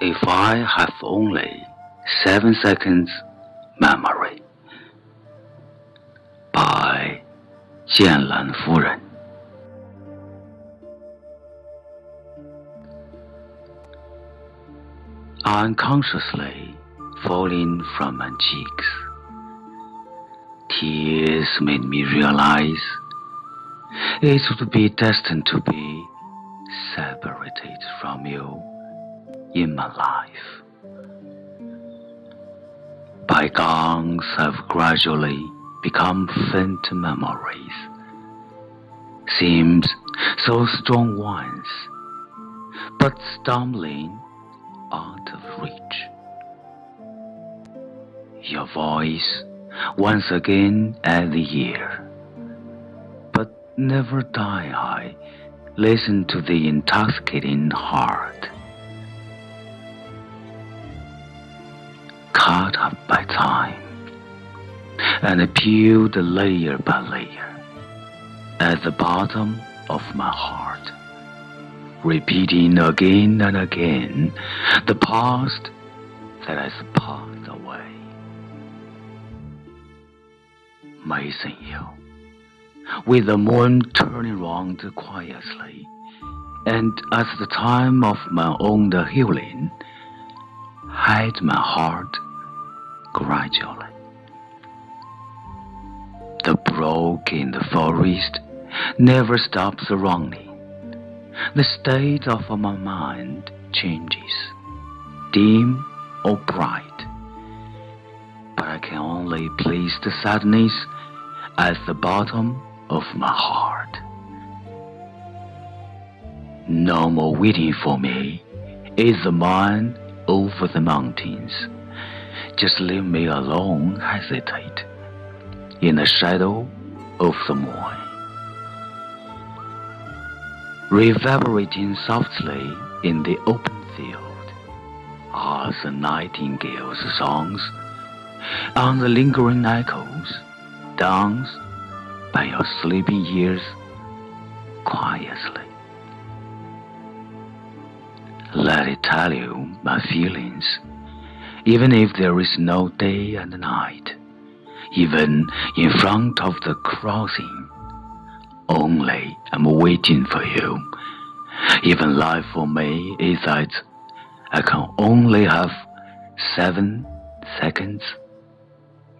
If I have only seven seconds memory by 剑兰夫人 Unconsciously falling from my cheeks, tears made me realize it would be destined to be separated from you in my life. Bygones have gradually become faint memories, seems so strong once, but stumbling out of reach. Your voice once again at the ear, but never die I listen to the intoxicating heart. Caught up by time, and peeled layer by layer at the bottom of my heart, repeating again and again the past that has passed away. Missing you, with the moon turning round quietly, and at the time of my own healing, hide my heart gradually. The brook in the forest never stops running. The state of my mind changes, dim or bright. But I can only place the sadness at the bottom of my heart. No more waiting for me is the man over the mountains. Just leave me alone, hesitate in the shadow of the moon. Reverberating softly in the open field are the nightingale's songs, on the lingering echoes dance by your sleeping ears quietly. Let it tell you my feelings, even if there is no day and night, even in front of the crossing. Only I'm waiting for you. Even life for me is that I can only have seven seconds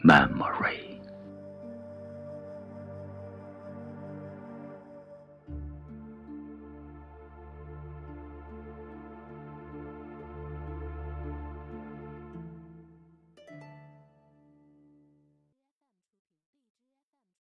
memory.